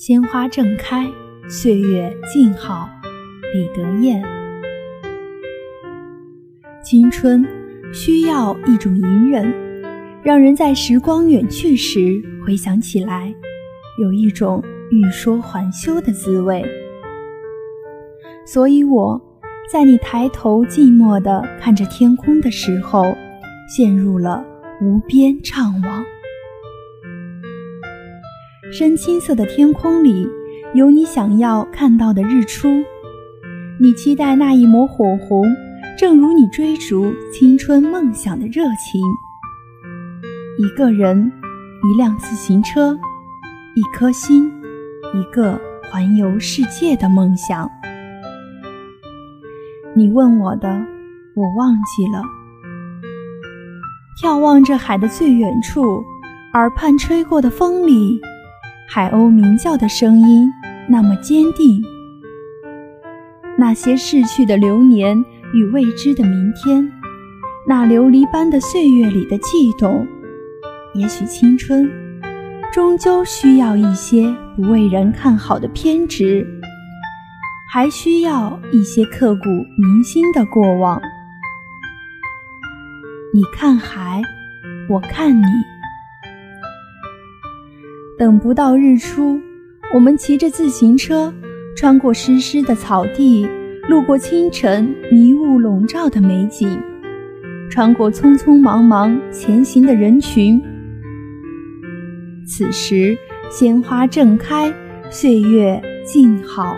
鲜花正开，岁月静好。李德彦。青春需要一种隐忍，让人在时光远去时回想起来，有一种欲说还休的滋味。所以我在你抬头寂寞地看着天空的时候，陷入了无边怅惘。深青色的天空里，有你想要看到的日出。你期待那一抹火红，正如你追逐青春梦想的热情。一个人，一辆自行车，一颗心，一个环游世界的梦想。你问我的，我忘记了。眺望着海的最远处，耳畔吹过的风里。海鸥鸣叫的声音那么坚定。那些逝去的流年与未知的明天，那琉璃般的岁月里的悸动，也许青春终究需要一些不为人看好的偏执，还需要一些刻骨铭心的过往。你看海，我看你。等不到日出，我们骑着自行车，穿过湿湿的草地，路过清晨迷雾笼罩的美景，穿过匆匆忙忙前行的人群。此时，鲜花正开，岁月静好。